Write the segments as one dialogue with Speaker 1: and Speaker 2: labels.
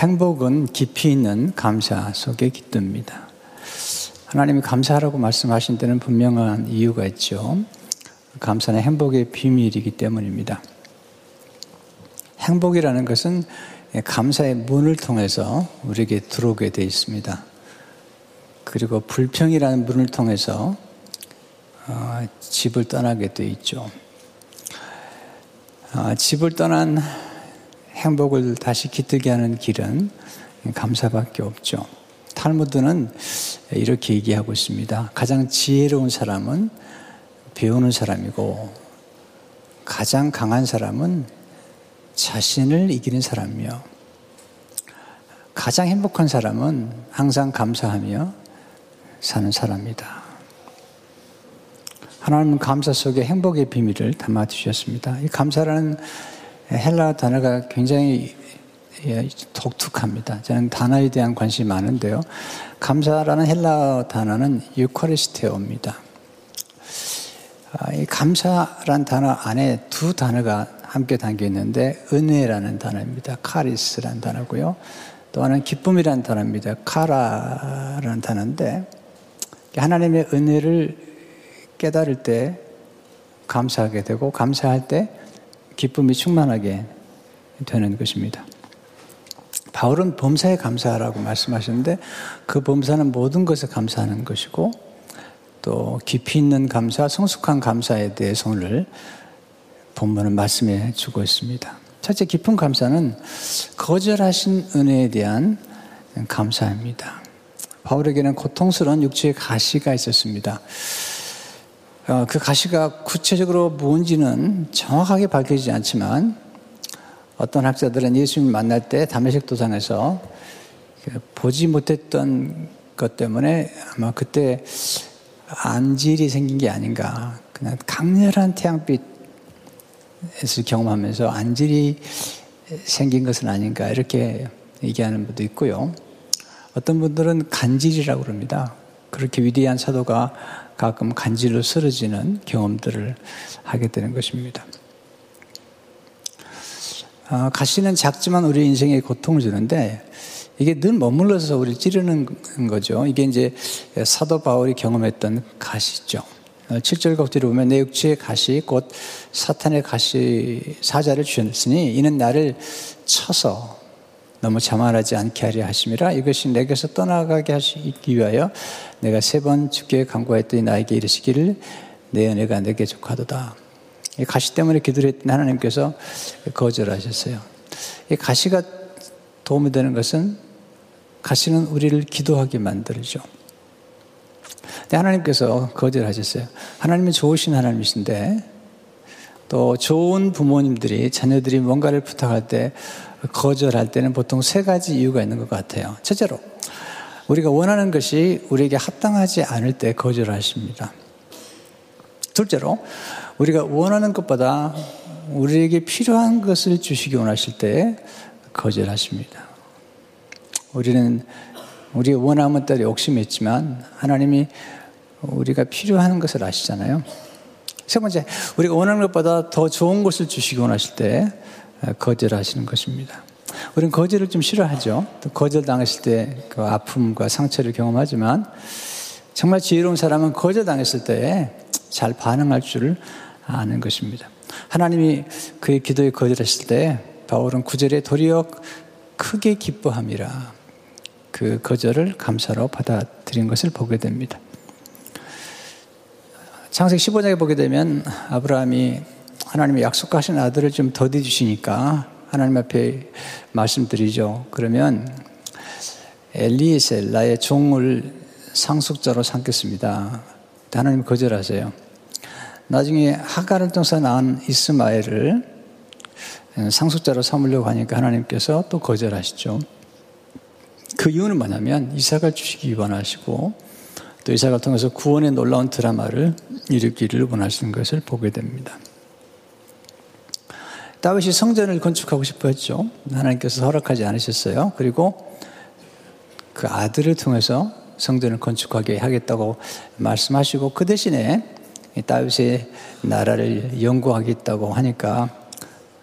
Speaker 1: 행복은 깊이 있는 감사 속에 깃듭니다. 하나님이 감사하라고 말씀하신 데는 분명한 이유가 있죠. 감사는 행복의 비밀이기 때문입니다. 행복이라는 것은 감사의 문을 통해서 우리에게 들어오게 되어 있습니다. 그리고 불평이라는 문을 통해서 어, 집을 떠나게 되어 있죠. 어, 집을 떠난 행복을 다시 깃들게 하는 길은 감사밖에 없죠. 탈무드는 이렇게 얘기하고 있습니다. 가장 지혜로운 사람은 배우는 사람이고 가장 강한 사람은 자신을 이기는 사람이요. 가장 행복한 사람은 항상 감사하며 사는 사람이다. 하나님은 감사 속에 행복의 비밀을 담아 주셨습니다. 이 감사라는 헬라 단어가 굉장히 예, 독특합니다. 저는 단어에 대한 관심이 많은데요. 감사라는 헬라 단어는 유카리스테오입니다. 아, 이 감사란 단어 안에 두 단어가 함께 담겨 있는데 은혜라는 단어입니다. 카리스라는 단어고요. 또 하나는 기쁨이라는 단어입니다. 카라라는 단어인데 하나님의 은혜를 깨달을 때 감사하게 되고 감사할 때 기쁨이 충만하게 되는 것입니다. 바울은 범사에 감사하라고 말씀하셨는데 그 범사는 모든 것에 감사하는 것이고 또 깊이 있는 감사, 성숙한 감사에 대해서 오늘 본문은 말씀해 주고 있습니다. 첫째 깊은 감사는 거절하신 은혜에 대한 감사입니다. 바울에게는 고통스러운 육체의 가시가 있었습니다. 어, 그 가시가 구체적으로 뭔지는 정확하게 밝혀지지 않지만 어떤 학자들은 예수님 만날 때 담메색 도상에서 그 보지 못했던 것 때문에 아마 그때 안질이 생긴 게 아닌가. 그냥 강렬한 태양빛 을 경험하면서 안질이 생긴 것은 아닌가 이렇게 얘기하는 분도 있고요. 어떤 분들은 간질이라고 그럽니다. 그렇게 위대한 사도가 가끔 간질로 쓰러지는 경험들을 하게 되는 것입니다. 아, 가시는 작지만 우리 인생에 고통을 주는데 이게 늘 머물러서 우리를 찌르는 거죠. 이게 이제 사도 바울이 경험했던 가시죠. 7절 곡지를 보면 내 육체의 가시 곧 사탄의 가시 사자를 주셨으니 이는 나를 쳐서 너무 자만하지 않게 하려 하심이라 이것이 내게서 떠나가게 하시기 위하여 내가 세번 죽게 강구했더니 나에게 이르시기를 내 은혜가 내게 족하도다. 이 가시 때문에 기도를 했던 하나님께서 거절하셨어요. 이 가시가 도움이 되는 것은 가시는 우리를 기도하게 만들죠. 근데 하나님께서 거절하셨어요. 하나님은 좋으신 하나님이신데 또 좋은 부모님들이 자녀들이 뭔가를 부탁할 때 거절할 때는 보통 세 가지 이유가 있는 것 같아요. 첫째로 우리가 원하는 것이 우리에게 합당하지 않을 때 거절하십니다. 둘째로 우리가 원하는 것보다 우리에게 필요한 것을 주시기 원하실 때 거절하십니다. 우리는 우리 원함은 따라 욕심이 있지만 하나님이 우리가 필요한 것을 아시잖아요. 세 번째, 우리가 원하는 것보다 더 좋은 것을 주시기 원하실 때 거절하시는 것입니다. 우리는 거절을 좀 싫어하죠. 또 거절당했을 때 그 아픔과 상처를 경험하지만 정말 지혜로운 사람은 거절당했을 때 잘 반응할 줄 아는 것입니다. 하나님이 그의 기도에 거절했을 때 바울은 구절에 도리어 크게 기뻐함이라 그 거절을 감사로 받아들인 것을 보게 됩니다. 창세기 15장에 보게 되면 아브라함이 하나님의 약속하신 아들을 좀 더디 주시니까 하나님 앞에 말씀드리죠. 그러면 엘리에셀 나의 종을 상속자로 삼겠습니다. 하나님 거절하세요. 나중에 하가를 통해서 낳은 이스마엘을 상속자로 삼으려고 하니까 하나님께서 또 거절하시죠. 그 이유는 뭐냐면 이삭을 주시기 원하시고 또 이삭을 통해서 구원의 놀라운 드라마를 일으키기를 원하시는 것을 보게 됩니다. 다윗이 성전을 건축하고 싶어 했죠. 하나님께서 허락하지 않으셨어요. 그리고 그 아들을 통해서 성전을 건축하게 하겠다고 말씀하시고 그 대신에 다윗의 나라를 연구하겠다고 하니까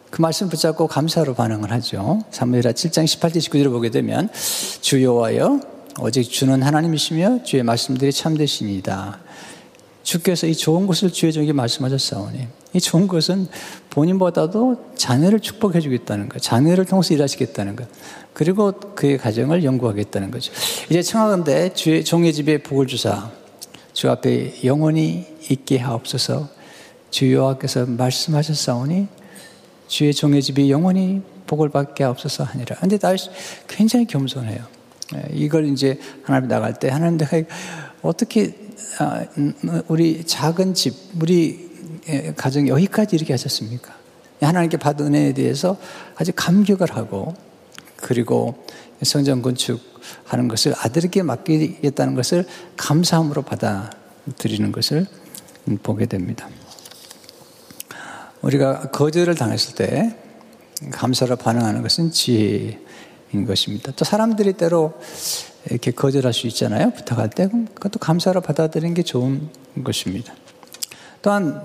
Speaker 1: 그 말씀 붙잡고 감사로 반응을 하죠. 사무엘하 7장 18절 19절을 보게 되면 주여와여 오직 주는 하나님이시며 주의 말씀들이 참되시니다. 주께서 이 좋은 것을 주의 종에게 말씀하셨사오니 이 좋은 것은 본인보다도 자녀를 축복해 주겠다는 것, 자녀를 통해서 일하시겠다는 것, 그리고 그의 가정을 연구하겠다는 거죠. 이제 청하건대 주의 종의 집에 복을 주사 주 앞에 영원히 있게 하옵소서 주 여호와께서 말씀하셨사오니 주의 종의 집이 영원히 복을 받게 하옵소서 하니라. 근데 다시 굉장히 겸손해요. 예, 이걸 이제 하나님 나갈 때 하나님 내가 어떻게 우리 작은 집, 우리 예, 가정 여기까지 이렇게 하셨습니까? 하나님께 받은 은혜에 대해서 아주 감격을 하고 그리고 성전 건축하는 것을 아들에게 맡기겠다는 것을 감사함으로 받아들이는 것을 보게 됩니다. 우리가 거절을 당했을 때 감사로 반응하는 것은 지혜인 것입니다. 또 사람들이 때로 이렇게 거절할 수 있잖아요. 부탁할 때 그것도 감사로 받아들이는 게 좋은 것입니다. 또한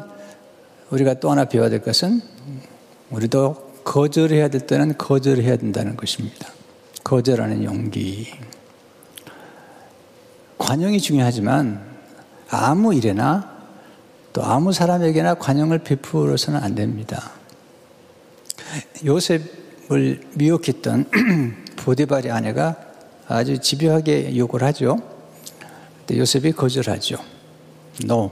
Speaker 1: 우리가 또 하나 배워야 될 것은 우리도 거절해야 될 때는 거절해야 된다는 것입니다. 거절하는 용기. 관용이 중요하지만 아무 일에나 또 아무 사람에게나 관용을 베풀어서는 안 됩니다. 요셉을 미혹했던 보디발의 아내가 아주 집요하게 욕을 하죠. 근데 요셉이 거절하죠. No.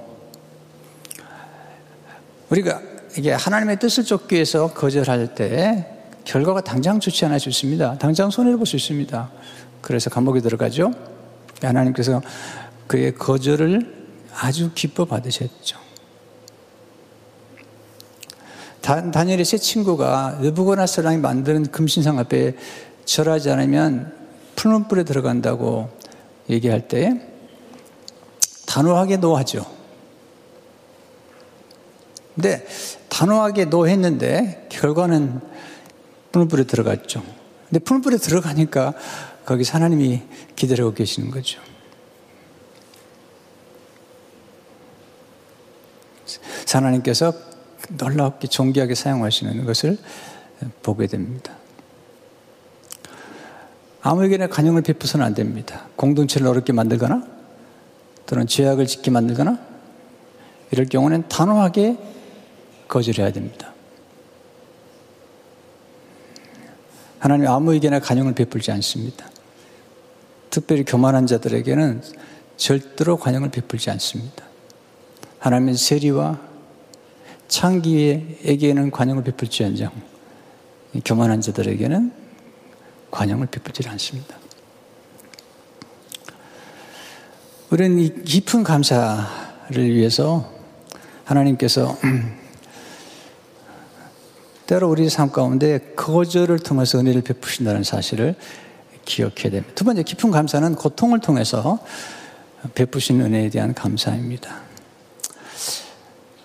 Speaker 1: 우리가 이게 하나님의 뜻을 쫓기 위해서 거절할 때 결과가 당장 좋지 않아 좋습니다. 당장 손해를 볼 수 있습니다. 그래서 감옥에 들어가죠. 하나님께서 그의 거절을 아주 기뻐 받으셨죠. 다니엘의 세 친구가 느부고나스랑이 만드는 금신상 앞에 절하지 않으면 푸른 불에 들어간다고 얘기할 때 단호하게 노하죠. 근데 단호하게 노했는데 결과는 푸른 불에 들어갔죠. 근데 푸른 불에 들어가니까 거기 하나님이 기다리고 계시는 거죠. 하나님께서 놀랍게 존귀하게 사용하시는 것을 보게 됩니다. 아무에게나 간용을 베푸서는 안 됩니다. 공동체를 어렵게 만들거나 또는 죄악을 짓게 만들거나 이럴 경우는 단호하게 거절해야 됩니다. 하나님 아무에게나 간용을 베풀지 않습니다. 특별히 교만한 자들에게는 절대로 관용을 베풀지 않습니다. 하나님은 세리와 창기에게는 관용을 베풀지언정 교만한 자들에게는 관용을 베풀지 않습니다. 우리는 이 깊은 감사를 위해서 하나님께서 때로 우리 삶 가운데 거절을 통해서 은혜를 베푸신다는 사실을 기억해야 됩니다. 두 번째 깊은 감사는 고통을 통해서 베푸신 은혜에 대한 감사입니다.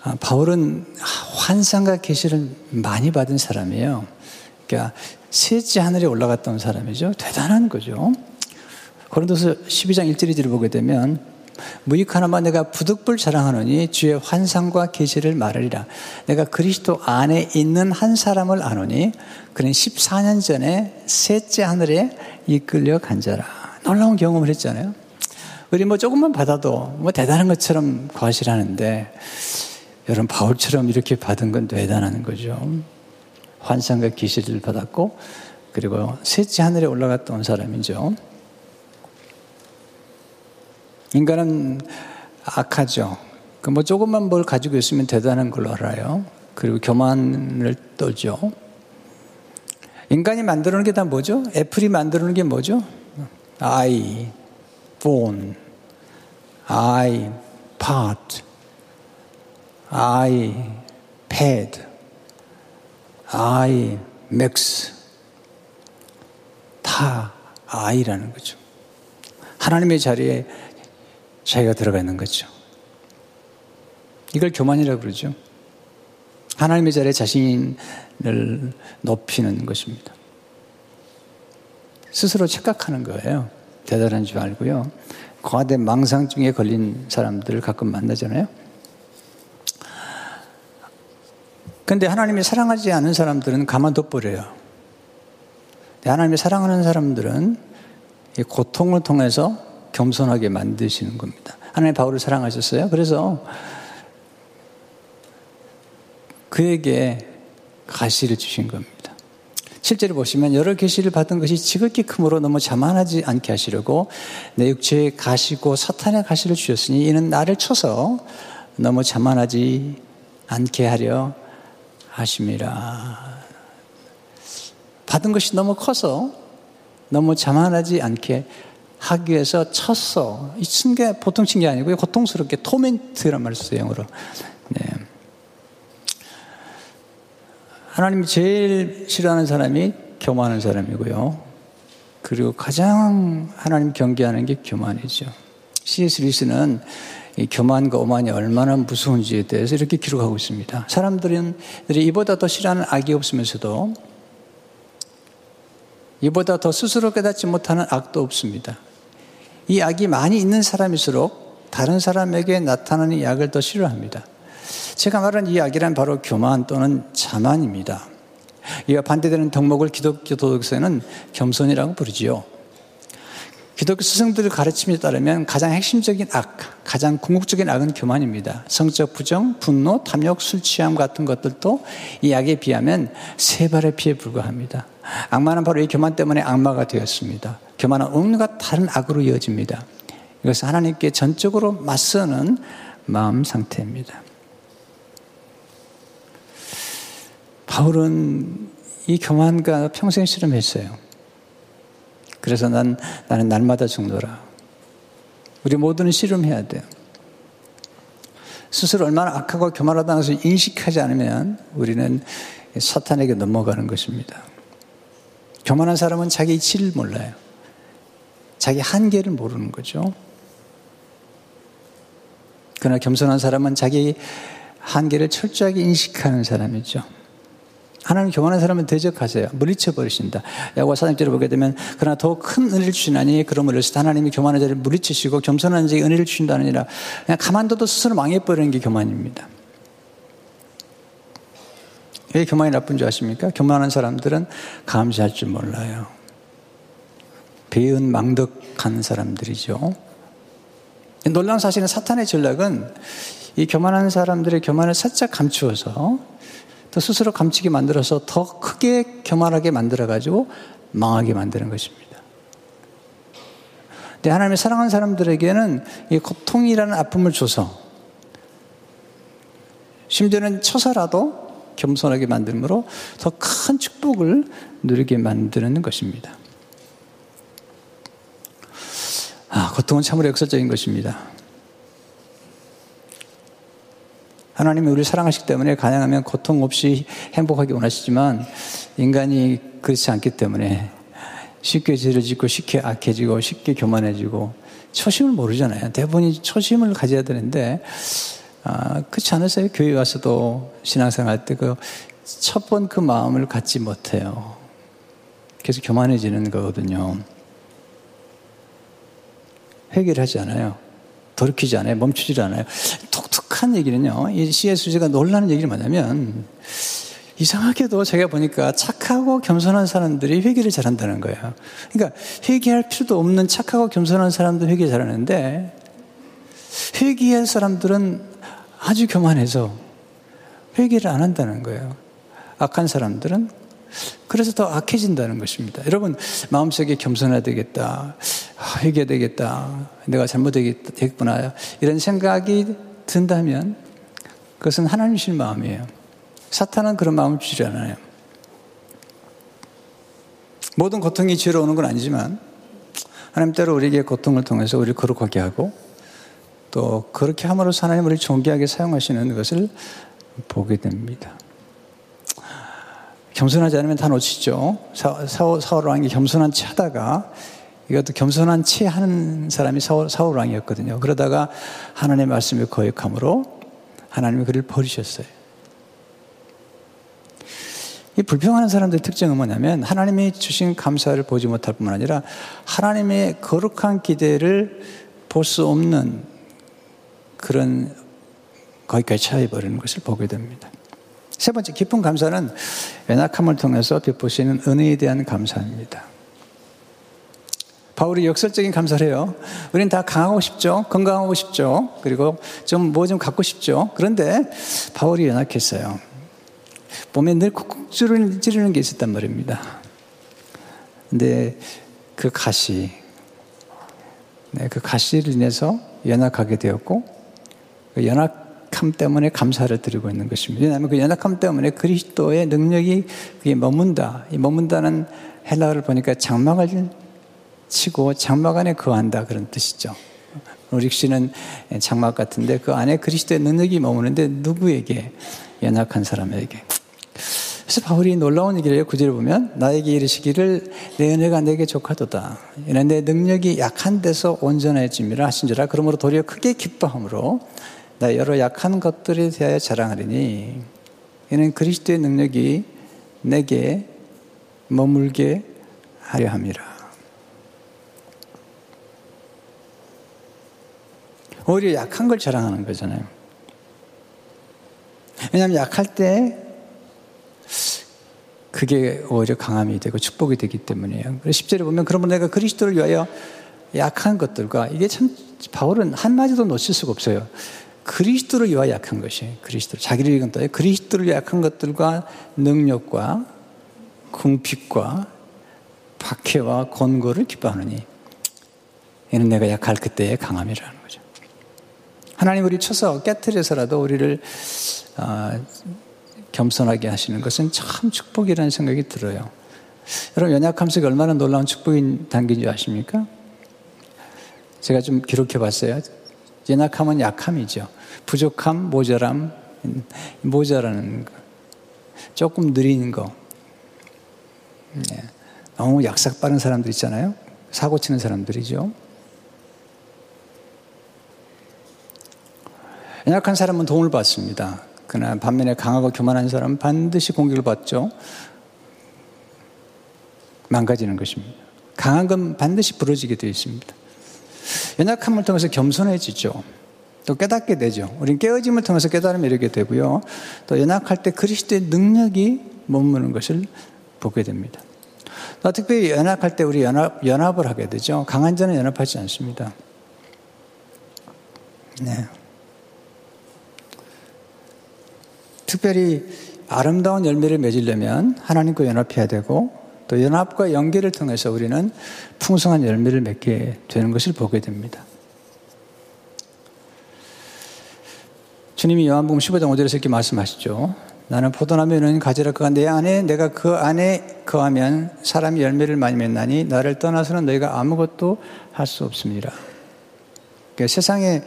Speaker 1: 아, 바울은 환상과 계시를 많이 받은 사람이에요. 그러니까 셋째 하늘에 올라갔던 사람이죠. 대단한 거죠. 고린도서 12장 1절 2절을 보게 되면 무익 하나만 내가 부득불 자랑하노니 주의 환상과 계시를 말하리라. 내가 그리스도 안에 있는 한 사람을 아노니 그는 14년 전에 셋째 하늘에 이끌려 간 자라. 놀라운 경험을 했잖아요. 우리 뭐 조금만 받아도 뭐 대단한 것처럼 과실하는데 여러분 바울처럼 이렇게 받은 건 대단한 거죠. 환상과 기시를 받았고 그리고 셋째 하늘에 올라갔다 온 사람이죠. 인간은 악하죠. 그 뭐 조금만 뭘 가지고 있으면 대단한 걸로 알아요. 그리고 교만을 떨죠. 인간이 만들어놓은 게 다 뭐죠? 애플이 만들어놓은 게 뭐죠? I, phone, I, pot, I, pad, I, max. 다 I라는 거죠. 하나님의 자리에 자기가 들어가 있는 거죠. 이걸 교만이라고 그러죠. 하나님의 자리에 자신을 높이는 것입니다. 스스로 착각하는 거예요. 대단한 줄 알고요. 과대 망상증에 걸린 사람들을 가끔 만나잖아요. 근데 하나님이 사랑하지 않은 사람들은 가만둬 버려요. 하나님이 사랑하는 사람들은 고통을 통해서 겸손하게 만드시는 겁니다. 하나님 바울을 사랑하셨어요. 그래서 그에게 가시를 주신 겁니다. 실제로 보시면 여러 계시를 받은 것이 지극히 크므로 너무 자만하지 않게 하시려고 내 육체에 가시고 사탄의 가시를 주셨으니 이는 나를 쳐서 너무 자만하지 않게 하려 하심이라. 받은 것이 너무 커서 너무 자만하지 않게 하기 위해서 쳤어. 이친게 보통 친 게 아니고요. 고통스럽게 토멘트란 말을 써요, 영어로. 네. 하나님이 제일 싫어하는 사람이 교만한 사람이고요. 그리고 가장 하나님 경계하는 게 교만이죠. C.S. 리스는 이 교만과 오만이 얼마나 무서운지에 대해서 이렇게 기록하고 있습니다. 사람들은 이보다 더 싫어하는 악이 없으면서도 이보다 더 스스로 깨닫지 못하는 악도 없습니다. 이 악이 많이 있는 사람일수록 다른 사람에게 나타나는 이 악을 더 싫어합니다. 제가 말한 이 악이란 바로 교만 또는 자만입니다. 이와 반대되는 덕목을 기독교 도덕서에는 겸손이라고 부르지요. 기독교 스승들의 가르침에 따르면 가장 핵심적인 악, 가장 궁극적인 악은 교만입니다. 성적 부정, 분노, 탐욕, 술 취함 같은 것들도 이 악에 비하면 세 발의 피에 불과합니다. 악마는 바로 이 교만 때문에 악마가 되었습니다. 교만은 온갖 다른 악으로 이어집니다. 이것은 하나님께 전적으로 맞서는 마음 상태입니다. 바울은 이 교만과 평생 실험했어요. 그래서 난, 나는 날마다 죽노라. 우리 모두는 실험해야 돼요. 스스로 얼마나 악하고 교만하다는 것을 인식하지 않으면 우리는 사탄에게 넘어가는 것입니다. 교만한 사람은 자기 이치를 몰라요. 자기 한계를 모르는 거죠. 그러나 겸손한 사람은 자기 한계를 철저하게 인식하는 사람이죠. 하나님 교만한 사람은 대적하세요. 물리쳐 버리신다. 야고보 사장절을 보게 되면 그러나 더 큰 은혜를 주시나니 그러므로 하나님이 교만한 자를 물리치시고 겸손한 자에게 은혜를 주신다느니라. 그냥 가만둬도 스스로 망해버리는 게 교만입니다. 왜 교만이 나쁜 줄 아십니까? 교만한 사람들은 감시할 줄 몰라요. 배은 망덕한 사람들이죠. 놀라운 사실은 사탄의 전략은 이 교만한 사람들의 교만을 살짝 감추어서 또 스스로 감추게 만들어서 더 크게 교만하게 만들어가지고 망하게 만드는 것입니다. 근데 하나님의 사랑하는 사람들에게는 이 고통이라는 아픔을 줘서 심지어는 쳐서라도 겸손하게 만들므로 더 큰 축복을 누리게 만드는 것입니다. 아, 고통은 참으로 역사적인 것입니다. 하나님이 우리를 사랑하시기 때문에 가능하면 고통 없이 행복하게 원하시지만 인간이 그렇지 않기 때문에 쉽게 죄를 짓고 쉽게 악해지고 쉽게 교만해지고 초심을 모르잖아요. 대부분이 초심을 가져야 되는데 아, 그렇지 않으세요? 교회 와서도 신앙생활 때 그 첫 번그 그 마음을 갖지 못해요. 계속 교만해지는 거거든요. 해결하지 않아요. 돌이키지 않아요. 멈추지 않아요. 독특한 얘기는요. 이 C.S. 주제가 놀라는 얘기를 뭐냐면 이상하게도 제가 보니까 착하고 겸손한 사람들이 회개를 잘한다는 거예요. 그러니까 회개할 필요도 없는 착하고 겸손한 사람도 회개 잘하는데 회개할 사람들은 아주 교만해서 회개를 안 한다는 거예요. 악한 사람들은 그래서 더 악해진다는 것입니다. 여러분 마음속에 겸손해야 되겠다. 아, 회개해야 되겠다. 내가 잘못되겠구나. 이런 생각이 든다면 그것은 하나님이신 마음이에요. 사탄은 그런 마음을 주지 않아요. 모든 고통이 죄로 오는 건 아니지만 하나님 때로 우리에게 고통을 통해서 우리를 거룩하게 하고 또 그렇게 함으로써 하나님 우리를 존귀하게 사용하시는 것을 보게 됩니다. 겸손하지 않으면 다 놓치죠. 사울, 사울 왕이 겸손한 채 하다가 이것도 겸손한 채 하는 사람이 사울, 사울 왕이었거든요. 그러다가 하나님의 말씀을 거역함으로 하나님이 그를 버리셨어요. 이 불평하는 사람들의 특징은 뭐냐면 하나님이 주신 감사를 보지 못할 뿐만 아니라 하나님의 거룩한 기대를 볼 수 없는 그런 거기까지 차여버리는 것을 보게 됩니다. 세 번째 깊은 감사는 연약함을 통해서 베푸시는 은혜에 대한 감사입니다. 바울이 역설적인 감사를 해요. 우리는 다 강하고 싶죠. 건강하고 싶죠. 그리고 좀 뭐좀 뭐 갖고 싶죠. 그런데 바울이 연약했어요. 몸에 늘 쿡쿡 찌르는 게 있었단 말입니다. 근데 그 가시, 네, 그 가시를 인해서 연약하게 되었고, 그 연약함 때문에 감사를 드리고 있는 것입니다. 왜냐하면 그 연약함 때문에 그리스도의 능력이 그게 머문다. 이 머문다는 헬라어를 보니까 장막을 치고 장막 안에 거한다 그런 뜻이죠. 씨는 장막 같은데 그 안에 그리스도의 능력이 머무는데 누구에게? 연약한 사람에게. 그래서 바울이 놀라운 얘기를. 구절을 보면 나에게 이르시기를 내 은혜가 내게 족하도다. 이는 내 능력이 약한 데서 온전해짐이라 하신지라 그러므로 도리어 크게 기뻐함으로 나 여러 약한 것들에 대하여 자랑하리니 이는 그리스도의 능력이 내게 머물게 하려 함이라. 오히려 약한 걸 자랑하는 거잖아요. 왜냐하면 약할 때 그게 오히려 강함이 되고 축복이 되기 때문이에요. 그래서 10절에 보면 그러면 내가 그리스도를 위하여 약한 것들과 이게 참 바울은 한마디도 놓칠 수가 없어요. 그리스도를 위하여 약한 것이 그리스도 자기를 위한 것 그리스도를 약한 것들과 능력과 궁핍과 박해와 권고를 기뻐하느니 이는 내가 약할 그때의 강함이라는 거죠. 하나님 우리 쳐서 깨뜨려서라도 우리를 어, 겸손하게 하시는 것은 참 축복이라는 생각이 들어요. 여러분, 연약함 속에 얼마나 놀라운 축복인 단계인 줄 아십니까? 제가 좀 기록해 봤어요. 연약함은 약함이죠. 부족함, 모자람, 모자라는 거. 조금 느린 거. 네. 너무 약삭 빠른 사람들 있잖아요. 사고 치는 사람들이죠. 연약한 사람은 도움을 받습니다. 그러나 반면에 강하고 교만한 사람은 반드시 공격을 받죠. 망가지는 것입니다. 강한 건 반드시 부러지게 되어 있습니다. 연약함을 통해서 겸손해지죠. 또 깨닫게 되죠. 우리는 깨어짐을 통해서 깨달음을 이루게 되고요. 또 연약할 때 그리스도의 능력이 머무는 것을 보게 됩니다. 또 특별히 연약할 때 우리 연합, 연합을 하게 되죠. 강한 자는 연합하지 않습니다. 네. 특별히 아름다운 열매를 맺으려면 하나님과 연합해야 되고 또 연합과 연계를 통해서 우리는 풍성한 열매를 맺게 되는 것을 보게 됩니다. 주님이 요한복음 15장 5절에서 이렇게 말씀하시죠. 나는 포도나무는 가지라 그가 내 안에 내가 그 안에 거하면 사람이 열매를 많이 맺나니 나를 떠나서는 너희가 아무것도 할 수 없습니다. 그러니까 세상의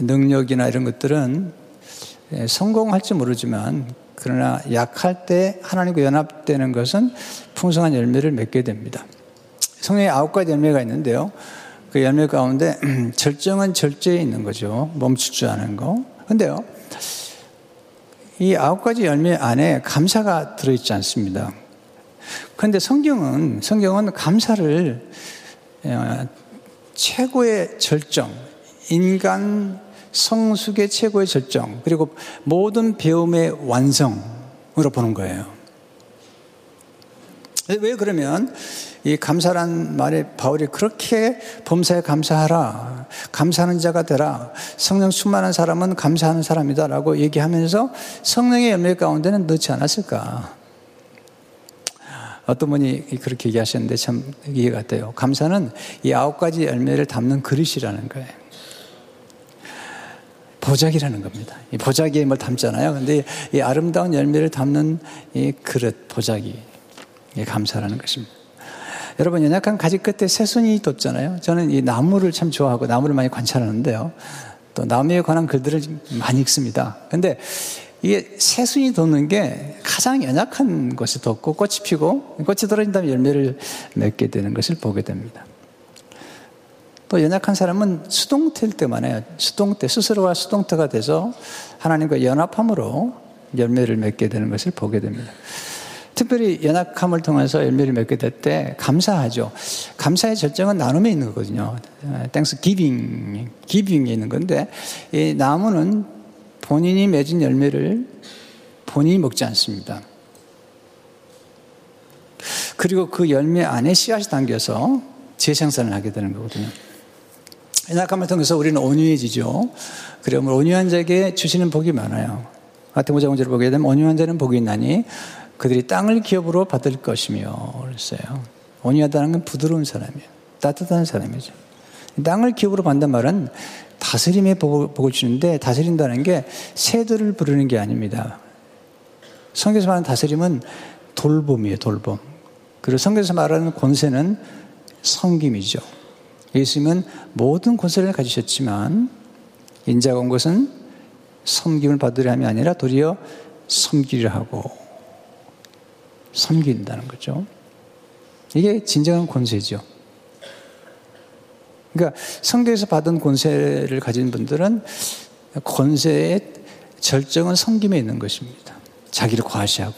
Speaker 1: 능력이나 이런 것들은 예, 성공할지 모르지만 그러나 약할 때 하나님과 연합되는 것은 풍성한 열매를 맺게 됩니다. 성령의 아홉 가지 열매가 있는데요. 그 열매 가운데 절정은 절제에 있는 거죠. 멈출 줄 아는 거. 근데요. 이 아홉 가지 열매 안에 감사가 들어있지 않습니다. 그런데 성경은, 성경은 감사를 어, 최고의 절정, 인간 성숙의 최고의 절정, 그리고 모든 배움의 완성으로 보는 거예요. 왜 그러면 이 감사란 말에 바울이 그렇게 범사에 감사하라, 감사하는 자가 되라, 성령 충만한 사람은 감사하는 사람이다라고 얘기하면서 성령의 열매 가운데는 넣지 않았을까? 어떤 분이 그렇게 얘기하셨는데 참 이해가 돼요. 감사는 이 아홉 가지 열매를 담는 그릇이라는 거예요. 보자기라는 겁니다. 이 보자기에 뭘 담잖아요. 근데 이 아름다운 열매를 담는 이 그릇, 보자기. 이 감사라는 것입니다. 여러분, 연약한 가지 끝에 새순이 돋잖아요. 저는 이 나무를 참 좋아하고 나무를 많이 관찰하는데요. 또 나무에 관한 글들을 많이 읽습니다. 근데 이게 새순이 돋는 게 가장 연약한 것이 돋고 꽃이 피고 꽃이 떨어진 다음에 열매를 맺게 되는 것을 보게 됩니다. 또 연약한 사람은 수동태일 때만 해요. 수동태, 스스로가 수동태가 돼서 하나님과 연합함으로 열매를 맺게 되는 것을 보게 됩니다. 특별히 연약함을 통해서 열매를 맺게 될 때 감사하죠. 감사의 절정은 나눔에 있는 거거든요. Thanksgiving, giving이 있는 건데, 이 나무는 본인이 맺은 열매를 본인이 먹지 않습니다. 그리고 그 열매 안에 씨앗이 담겨서 재생산을 하게 되는 거거든요. 연약함을 통해서 우리는 온유해지죠. 그러면 온유한 자에게 주시는 복이 많아요. 같은 모자문제를 보게 되면 온유한 자는 복이 있나니 그들이 땅을 기업으로 받을 것이며 그랬어요. 온유하다는 건 부드러운 사람이에요. 따뜻한 사람이죠. 땅을 기업으로 받는 말은 다스림의 복을 주는데 다스린다는 게 새들을 부르는 게 아닙니다. 성경에서 말하는 다스림은 돌봄이에요, 돌봄. 그리고 성경에서 말하는 권세는 성김이죠. 예수님은 모든 권세를 가지셨지만 인자가 온 것은 섬김을 받으려 함이 아니라 도리어 섬기려 하고 섬긴다는 거죠. 이게 진정한 권세죠. 그러니까 성경에서 받은 권세를 가진 분들은 권세의 절정은 섬김에 있는 것입니다. 자기를 과시하고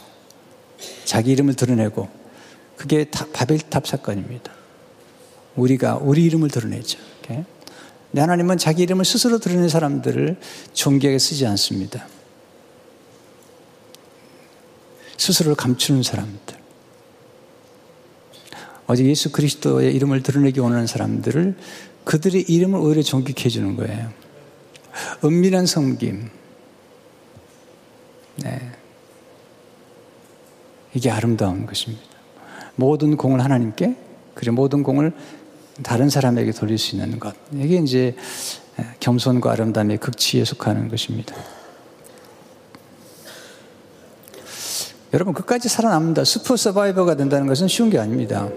Speaker 1: 자기 이름을 드러내고 그게 바벨탑 사건입니다. 우리가 우리 이름을 드러내죠. 이렇게. 하나님은 자기 이름을 스스로 드러낸 사람들을 존귀하게 쓰지 않습니다. 스스로를 감추는 사람들. 어제 예수 그리스도의 이름을 드러내기 원하는 사람들을 그들의 이름을 오히려 존귀케 해주는 거예요. 은밀한 섬김. 네. 이게 아름다운 것입니다. 모든 공을 하나님께, 그리고 모든 공을 다른 사람에게 돌릴 수 있는 것. 이게 이제 겸손과 아름다움의 극치에 속하는 것입니다. 여러분, 끝까지 살아남는다. 슈퍼 서바이버가 된다는 것은 쉬운 게 아닙니다.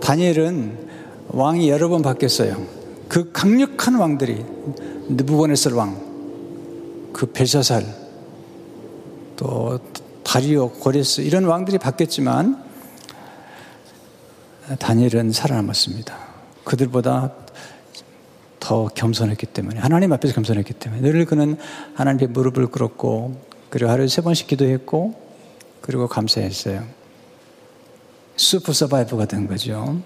Speaker 1: 다니엘은 왕이 여러 번 바뀌었어요. 그 강력한 왕들이, 느부갓네살 왕, 그 벨사살, 또 다리오, 고레스, 이런 왕들이 바뀌었지만, 다니엘은 살아남았습니다. 그들보다 더 겸손했기 때문에 하나님 앞에서 겸손했기 때문에 늘 그는 하나님께 무릎을 꿇었고 그리고 하루에 세 번씩 기도했고 그리고 감사했어요. 슈퍼 서바이버가 된 거죠.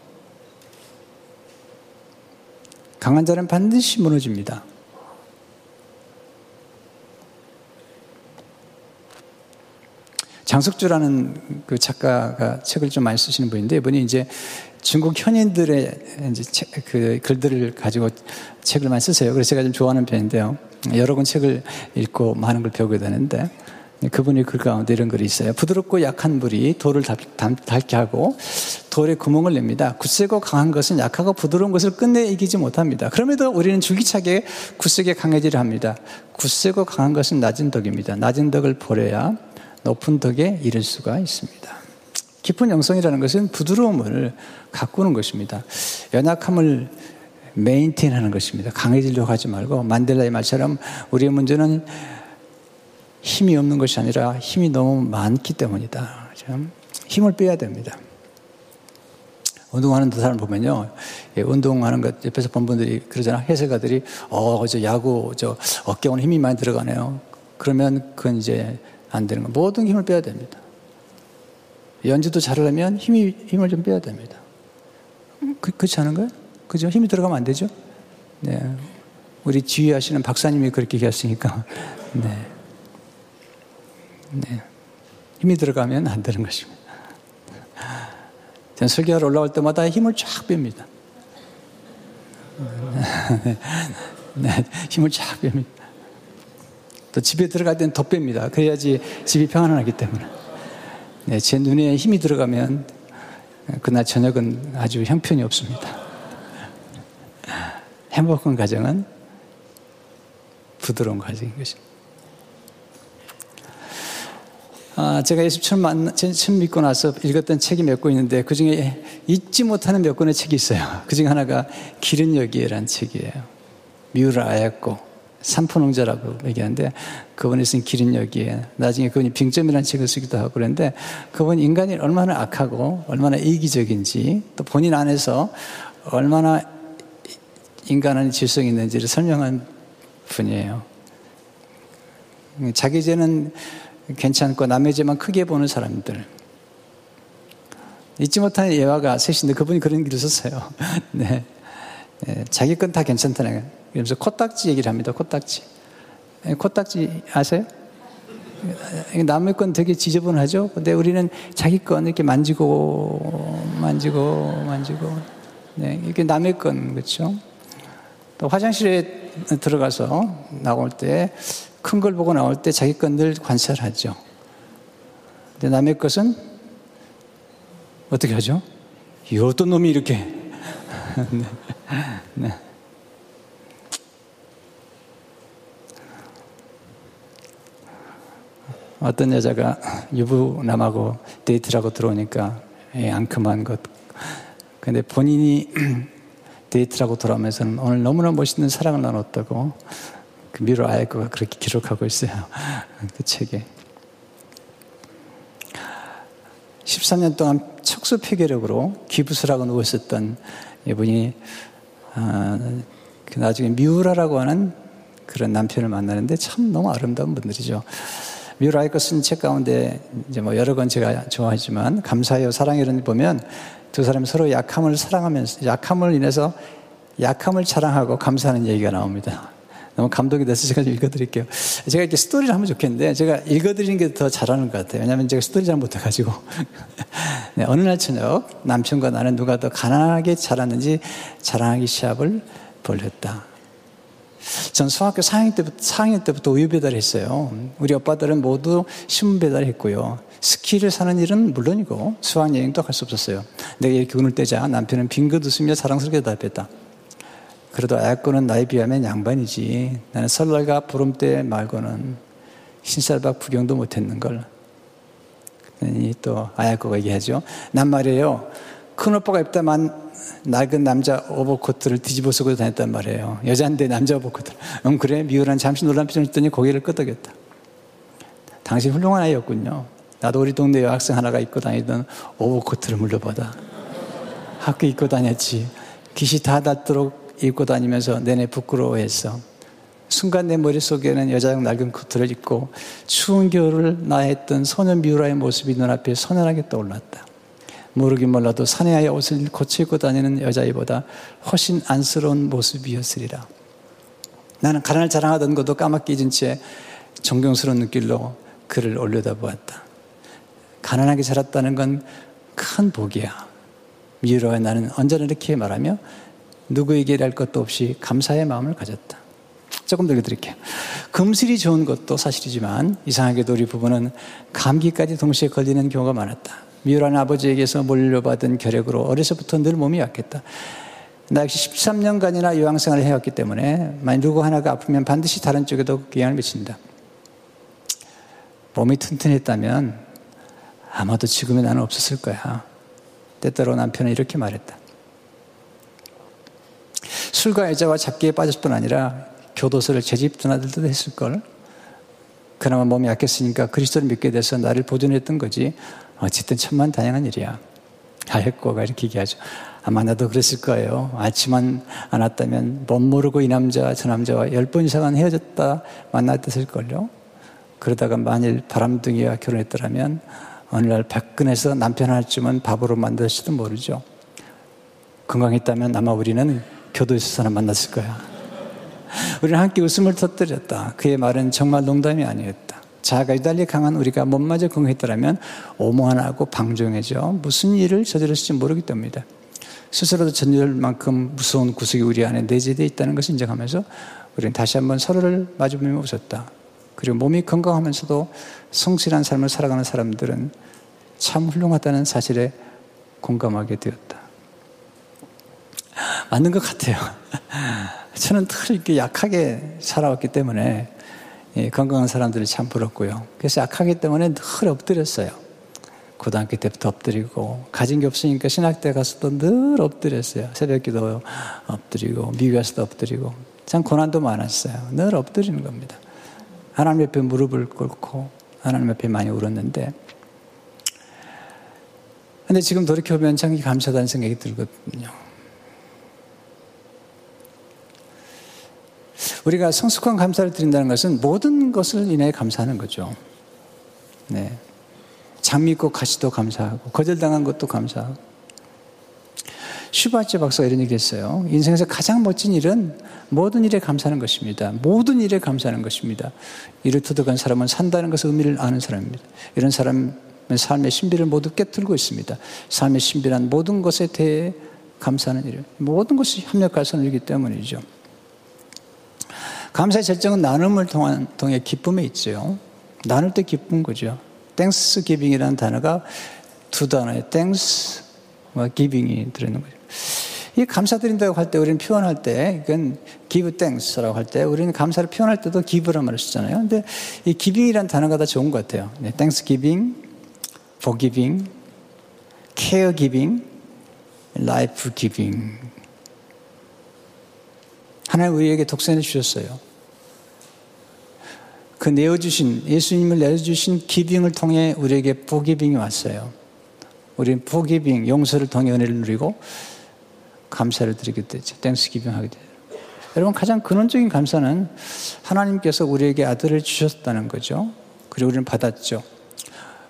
Speaker 1: 강한 자는 반드시 무너집니다. 장석주라는 그 작가가 책을 좀 많이 쓰시는 분인데 이분이 이제 중국 현인들의 이제 책, 그 글들을 가지고 책을 많이 쓰세요. 그래서 제가 좀 좋아하는 편인데요. 여러 권 책을 읽고 많은 걸 배우게 되는데 그분이 글 가운데 이런 글이 있어요. 부드럽고 약한 물이 돌을 닳게 하고 돌에 구멍을 냅니다. 굳세고 강한 것은 약하고 부드러운 것을 끝내 이기지 못합니다. 그럼에도 우리는 줄기차게 굳세게 강해지려 합니다. 굳세고 강한 것은 낮은 덕입니다. 낮은 덕을 버려야 높은 덕에 이를 수가 있습니다. 깊은 영성이라는 것은 부드러움을 가꾸는 것입니다. 연약함을 메인테인 하는 것입니다. 강해지려고 하지 말고 만델라의 말처럼 우리의 문제는 힘이 없는 것이 아니라 힘이 너무 많기 때문이다. 힘을 빼야 됩니다. 운동하는 사람 보면요. 예, 운동하는 것 옆에서 본 분들이 그러잖아. 해설가들이, 어, 저 야구, 저 어깨 오늘 힘이 많이 들어가네요. 그러면 그건 이제 안 되는 거. 모든 힘을 빼야 됩니다. 연주도 잘하려면 힘이, 힘을 좀 빼야 됩니다. 그, 그렇지 않은가요? 그죠? 힘이 들어가면 안 되죠? 네. 우리 지휘하시는 박사님이 그렇게 얘기했으니까. 네. 네. 힘이 들어가면 안 되는 것입니다. 전 설교하러 올라올 때마다 힘을 쫙 뺍니다. 네. 힘을 쫙 뺍니다. 또 집에 들어갈 때는 더 뺍니다. 그래야지 집이 평안하기 때문에. 네, 제 눈에 힘이 들어가면 그날 저녁은 아주 형편이 없습니다. 행복한 가정은 부드러운 가정인 것입니다. 아, 제가 예수 처음 만, 처음 믿고 나서 읽었던 책이 몇 권 있는데 그 중에 잊지 못하는 몇 권의 책이 있어요. 그 중에 하나가 기른 여기에라는 책이에요. 미우라 아였고 삼포농자라고 얘기하는데 그분이 쓴 길은 여기에 나중에 그분이 빙점이라는 책을 쓰기도 하고 그런데 그분 인간이 얼마나 악하고 얼마나 이기적인지 또 본인 안에서 얼마나 인간은 질성이 있는지를 설명한 분이에요. 자기 죄는 괜찮고 남의 죄만 크게 보는 사람들. 잊지 못하는 예화가 셋인데 그분이 그런 길을 썼어요. 네. 네. 자기 건 다 괜찮다는. 그러면서 코딱지 얘기를 합니다. 코딱지. 예, 코딱지 아세요? 남의 건 되게 지저분하죠? 근데 우리는 자기 건 이렇게 만지고, 만지고, 만지고. 네, 이게 남의 건, 그렇죠? 또 화장실에 들어가서 나올 때, 큰 걸 보고 나올 때 자기 건 늘 관찰하죠. 근데 남의 것은 어떻게 하죠? 이 어떤 놈이 이렇게. 네. 네. 어떤 여자가 유부남하고 데이트하고 들어오니까 예, 앙큼한 것. 근데 본인이 데이트하고 돌아오면서는 오늘 너무나 멋있는 사랑을 나눴다고 그 미우라 아야코가 그렇게 기록하고 있어요. 그 책에. 13년 동안 척수 폐결핵으로 기부스하고 누워 있었던 이분이 아, 그 나중에 미우라라고 하는 그런 남편을 만나는데 참 너무 아름다운 분들이죠. 뮤라이커 쓴책 가운데 이제 뭐 여러 권 제가 좋아하지만 감사해요 사랑해를 보면 두 사람이 서로 약함을 사랑하면서 약함을 인해서 약함을 자랑하고 감사하는 얘기가 나옵니다. 너무 감동이 돼서 제가 읽어드릴게요. 제가 이렇게 스토리를 하면 좋겠는데 제가 읽어드리는 게 더 잘하는 것 같아요. 왜냐하면 제가 스토리 잘 못해가지고. 네, 어느 날 저녁 남편과 나는 누가 더 가난하게 자랐는지 자랑하기 시합을 벌였다. 전 중학교 4학년 때부터, 4학년 때부터 우유 배달을 했어요. 우리 오빠들은 모두 신문 배달을 했고요. 스키를 사는 일은 물론이고 수학 여행도 갈 수 없었어요. 내가 이렇게 운을 떼자 남편은 빙긋 웃으며 자랑스럽게 대답했다. 그래도 아야코는 나에 비하면 양반이지. 나는 설날과 보름 때 말고는 흰쌀밥 구경도 못했는걸. 또 아야코가 얘기하죠. 난 말이에요. 큰 오빠가 입다만 낡은 남자 오버코트를 뒤집어 쓰고 다녔단 말이에요. 여자인데 남자 오버코트. 음, 그래? 미우란 잠시 놀란 표정을 했더니 고개를 끄덕였다. 당신 훌륭한 아이였군요. 나도 우리 동네 여학생 하나가 입고 다니던 오버코트를 물려받아. 학교 입고 다녔지. 깃이 다 닳도록 입고 다니면서 내내 부끄러워했어. 순간 내 머릿속에는 여자용 낡은 코트를 입고 추운 겨울을 나했던 소년 미우라의 모습이 눈앞에 선연하게 떠올랐다. 모르긴 몰라도 사내아의 옷을 고쳐 입고 다니는 여자애보다 훨씬 안쓰러운 모습이었으리라. 나는 가난을 자랑하던 것도 까맣게 잊은 채 존경스러운 눈길로 그를 올려다보았다. 가난하게 자랐다는 건 큰 복이야. 미로와 나는 언제나 이렇게 말하며 누구에게 할 것도 없이 감사의 마음을 가졌다. 조금 더 읽어드릴게요. 금슬이 좋은 것도 사실이지만 이상하게도 우리 부부는 감기까지 동시에 걸리는 경우가 많았다. 미우라는 아버지에게서 물려받은 결핵으로 어려서부터 늘 몸이 약했다. 나 역시 13년간이나 요양생활을 해왔기 때문에 만약 누구 하나가 아프면 반드시 다른 쪽에도 영향을 미친다. 몸이 튼튼했다면 아마도 지금의 나는 없었을 거야. 때때로 남편은 이렇게 말했다. 술과 여자와 잡기에 빠질 뿐 아니라 교도소를 재집 드나들도 했을걸. 그나마 몸이 약했으니까 그리스도를 믿게 돼서 나를 보존했던 거지. 어쨌든 천만 다양한 일이야. 하였고가 이렇게 얘기하죠. 아마 나도 그랬을 거예요. 아침만 안 왔다면 못 모르고 이 남자 저 남자와 열 번 이상은 헤어졌다 만났을걸요. 그러다가 만일 바람둥이와 결혼했더라면 어느 날 박근에서 남편 할쯤은 밥으로 만들었지도 모르죠. 건강했다면 아마 우리는 교도에서 사람 만났을 거야. 우리는 함께 웃음을 터뜨렸다. 그의 말은 정말 농담이 아니었다. 자아가 유달리 강한 우리가 몸마저 건강했더라면 오만하고 방종해져 무슨 일을 저질렀을지 모르기 때문이다. 스스로도 전율 만큼 무서운 구석이 우리 안에 내재되어 있다는 것을 인정하면서 우리는 다시 한번 서로를 마주보며 웃었다. 그리고 몸이 건강하면서도 성실한 삶을 살아가는 사람들은 참 훌륭하다는 사실에 공감하게 되었다. 맞는 것 같아요. 저는 늘 이렇게 약하게 살아왔기 때문에 예, 건강한 사람들이 참 부럽고요. 그래서 약하기 때문에 늘 엎드렸어요. 고등학교 때부터 엎드리고 가진 게 없으니까 신학대 가서도 늘 엎드렸어요. 새벽기도 엎드리고 미국 에서도 엎드리고 참 고난도 많았어요. 늘 엎드리는 겁니다. 하나님 옆에 무릎을 꿇고 하나님 옆에 많이 울었는데 근데 지금 돌이켜보면 참 감사하다는 생각이 들거든요. 우리가 성숙한 감사를 드린다는 것은 모든 것을 인해 감사하는 거죠. 네. 장미꽃 가시도 감사하고, 거절당한 것도 감사하고. 슈바츠 박사가 이런 얘기 했어요. 인생에서 가장 멋진 일은 모든 일에 감사하는 것입니다. 모든 일에 감사하는 것입니다. 이를 터득한 사람은 산다는 것의 의미를 아는 사람입니다. 이런 사람은 삶의 신비를 모두 꿰뚫고 있습니다. 삶의 신비란 모든 것에 대해 감사하는 일. 모든 것이 협력하여 선이기 때문이죠. 감사의 절정은 나눔을 통한, 통해 기쁨에 있죠. 나눌 때 기쁜 거죠. Thanksgiving이라는 단어가 두 단어에 Thanks, 기빙이 들어있는 거죠. 이 감사드린다고 할 때 우리는 표현할 때 이건 give thanks라고 할 때 우리는 감사를 표현할 때도 give란 말을 쓰잖아요. 근데 이 giving이라는 단어가 더 좋은 것 같아요. 네, thanksgiving, forgiving, caregiving, life giving. 하나님 우리에게 독생을 주셨어요. 그 내어주신 예수님을 내어주신 기빙을 통해 우리에게 포기빙이 왔어요. 우리는 forgiving 용서를 통해 은혜를 누리고 감사를 드리게 되죠. Thanksgiving 하게 돼요. 여러분 가장 근원적인 감사는 하나님께서 우리에게 아들을 주셨다는 거죠. 그리고 우리는 받았죠.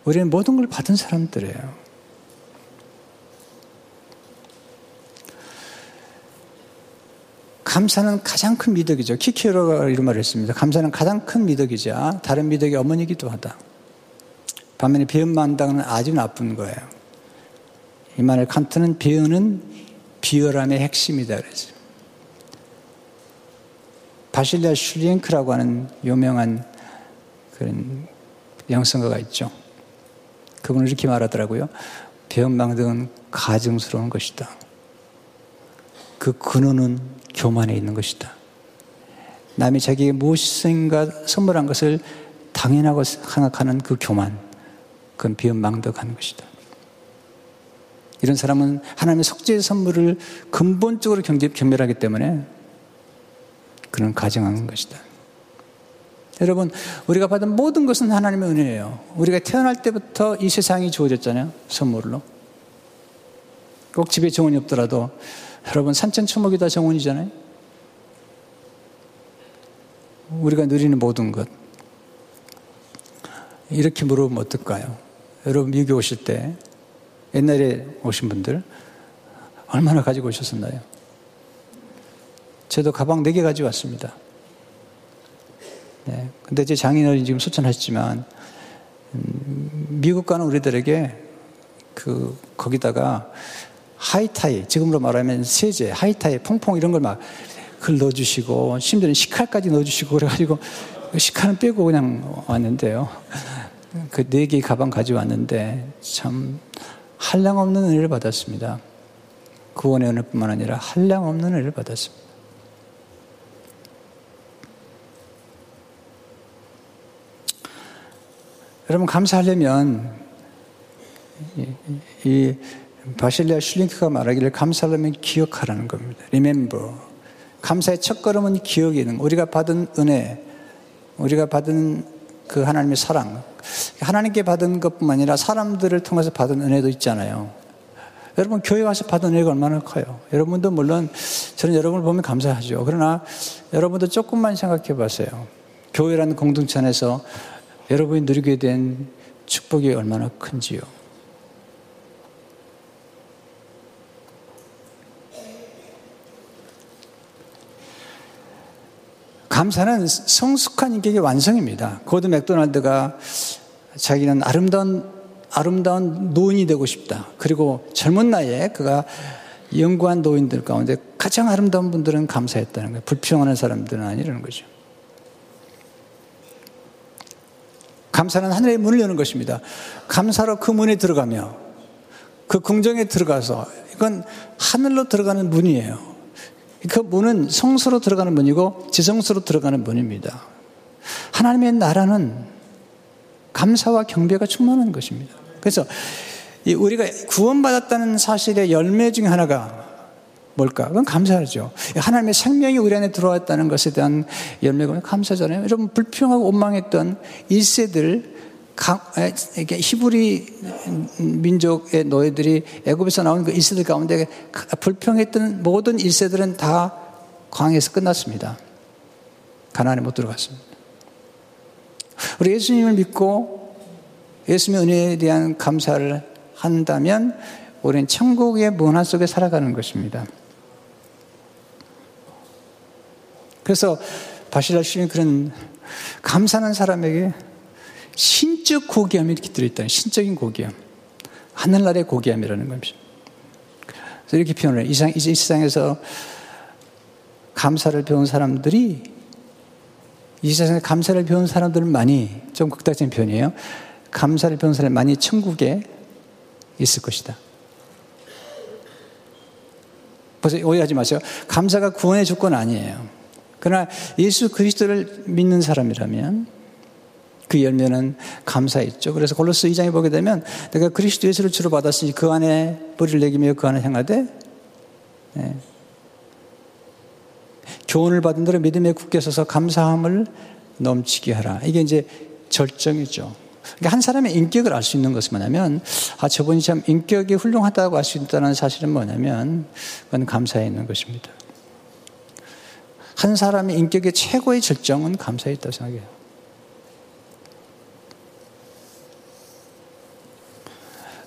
Speaker 1: 우리는 모든 걸 받은 사람들이에요. 감사는 가장 큰 미덕이죠. 키케로가 이런 말을 했습니다. 감사는 가장 큰 미덕이자 다른 미덕의 어머니기도 하다. 반면에 비음만당은 아주 나쁜 거예요. 이 말을 칸트는 비은은 비열함의 핵심이다 그랬어요. 바실리아 슐리엔크라고 하는 유명한 그런 영성가가 있죠. 그분은 이렇게 말하더라고요. 비음망등은 가증스러운 것이다. 그 근원은 교만에 있는 것이다. 남이 자기에게 무엇인가 선물한 것을 당연하고 생각하는 그 교만, 그건 비언망덕하는 것이다. 이런 사람은 하나님의 속죄의 선물을 근본적으로 경멸하기 때문에 그는 가정하는 것이다. 여러분, 우리가 받은 모든 것은 하나님의 은혜예요. 우리가 태어날 때부터 이 세상이 주어졌잖아요. 선물로. 꼭 집에 정원이 없더라도 여러분 산천초목이 다 정원이잖아요. 우리가 누리는 모든 것. 이렇게 물어보면 어떨까요? 여러분 미국에 오실 때 옛날에 오신 분들 얼마나 가지고 오셨었나요? 저도 가방 4개 가지고 왔습니다. 네. 근데 제 장인어른 지금 소천하셨지만, 음, 미국 가는 우리들에게 그, 거기다가 하이타이, 지금으로 말하면 세제, 하이타이, 퐁퐁 이런 걸 막 그걸 넣어주시고, 심지어는 식칼까지 넣어주시고, 그래가지고, 식칼은 빼고 그냥 왔는데요. 그 네개 가방 가져왔는데, 참, 한량 없는 은혜를 받았습니다. 구원의 은혜뿐만 아니라 한량 없는 은혜를 받았습니다. 여러분, 감사하려면, 이, 이 바실리아 슐링크가 말하기를 감사하려면 기억하라는 겁니다. Remember. 감사의 첫 걸음은 기억이는 우리가 받은 은혜, 우리가 받은 그 하나님의 사랑, 하나님께 받은 것뿐만 아니라 사람들을 통해서 받은 은혜도 있잖아요. 여러분 교회 와서 받은 은혜가 얼마나 커요. 여러분도 물론 저는 여러분을 보면 감사하죠. 그러나 여러분도 조금만 생각해 보세요. 교회라는 공동체 안에서 여러분이 누리게 된 축복이 얼마나 큰지요. 감사는 성숙한 인격의 완성입니다. 고드 맥도날드가 자기는 아름다운 아름다운 노인이 되고 싶다. 그리고 젊은 나이에 그가 연구한 노인들 가운데 가장 아름다운 분들은 감사했다는 거예요. 불평하는 사람들은 아니라는 거죠. 감사는 하늘의 문을 여는 것입니다. 감사로 그 문에 들어가며 그 궁정에 들어가서 이건 하늘로 들어가는 문이에요. 그 문은 성소로 들어가는 문이고 지성소로 들어가는 문입니다. 하나님의 나라는 감사와 경배가 충만한 것입니다. 그래서 우리가 구원받았다는 사실의 열매 중에 하나가 뭘까? 그건 감사하죠. 하나님의 생명이 우리 안에 들어왔다는 것에 대한 열매가 감사잖아요. 여러분, 불평하고 원망했던 1세들 히브리 민족의 노예들이 애굽에서 나온 그 1세들 가운데 불평했던 모든 1세들은 다 광에서 끝났습니다. 가나안에 못 들어갔습니다. 우리 예수님을 믿고 예수님의 은혜에 대한 감사를 한다면 우리는 천국의 문화 속에 살아가는 것입니다. 그래서 바실라 시인 그런 감사하는 사람에게 신적 고귀함이 이렇게 들어있다. 신적인 고귀함. 하늘나라의 고귀함이라는 겁니다. 그래서 이렇게 표현을 해요. 이, 이 세상에서 감사를 배운 사람들이 이 세상에 감사를 배운 사람들은 많이 좀 극단적인 표현이에요. 감사를 배운 사람이 많이 천국에 있을 것이다. 벌써 오해하지 마세요. 감사가 구원의 조건 아니에요. 그러나 예수 그리스도를 믿는 사람이라면 그 열매는 감사있죠. 그래서 골로스 2장에 보게 되면 내가 그리스도 예수를 주로 받았으니 그 안에 뿌리를 내기며 그 안에 향하되 네. 교훈을 받은 대로 믿음에 굳게 서서 감사함을 넘치게 하라. 이게 이제 절정이죠. 그러니까 한 사람의 인격을 알 수 있는 것은 뭐냐면, 아, 저분이 참 인격이 훌륭하다고 알 수 있다는 사실은 뭐냐면, 그건 감사에 있는 것입니다. 한 사람의 인격의 최고의 절정은 감사에 있다고 생각해요.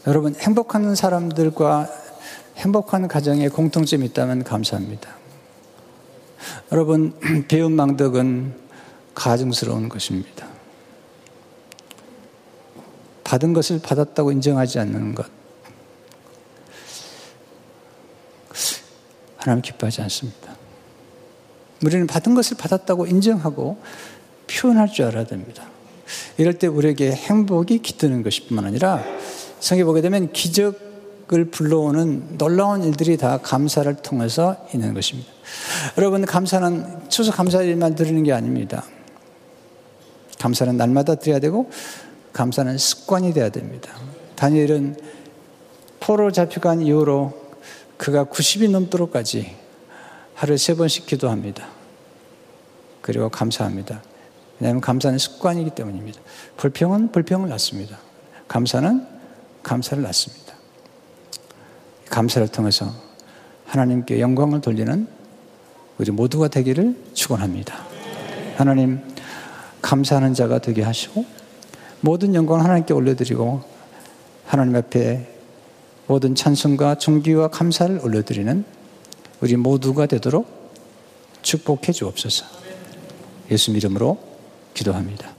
Speaker 1: 여러분, 행복한 사람들과 행복한 가정에 공통점이 있다면 감사합니다. 여러분, 배운 망덕은 가증스러운 것입니다. 받은 것을 받았다고 인정하지 않는 것. 하나님 기뻐하지 않습니다. 우리는 받은 것을 받았다고 인정하고 표현할 줄 알아야 됩니다. 이럴 때 우리에게 행복이 깃드는 것뿐만 아니라 성에 보게 되면 기적을 불러오는 놀라운 일들이 다 감사를 통해서 있는 것입니다. 여러분 감사는 추석 감사일만 드리는 게 아닙니다. 감사는 날마다 드려야 되고 감사는 습관이 되어야 됩니다. 다니엘은 포로 잡혀간 이후로 그가 90이 넘도록까지 하루에 세 번씩 기도합니다. 그리고 감사합니다. 왜냐하면 감사는 습관이기 때문입니다. 불평은 불평을 낳습니다. 감사는 감사를 낳습니다. 감사를 통해서 하나님께 영광을 돌리는 우리 모두가 되기를 축원합니다. 하나님 감사하는 자가 되게 하시고 모든 영광을 하나님께 올려드리고 하나님 앞에 모든 찬송과 존귀와 감사를 올려드리는 우리 모두가 되도록 축복해 주옵소서. 예수 이름으로 기도합니다.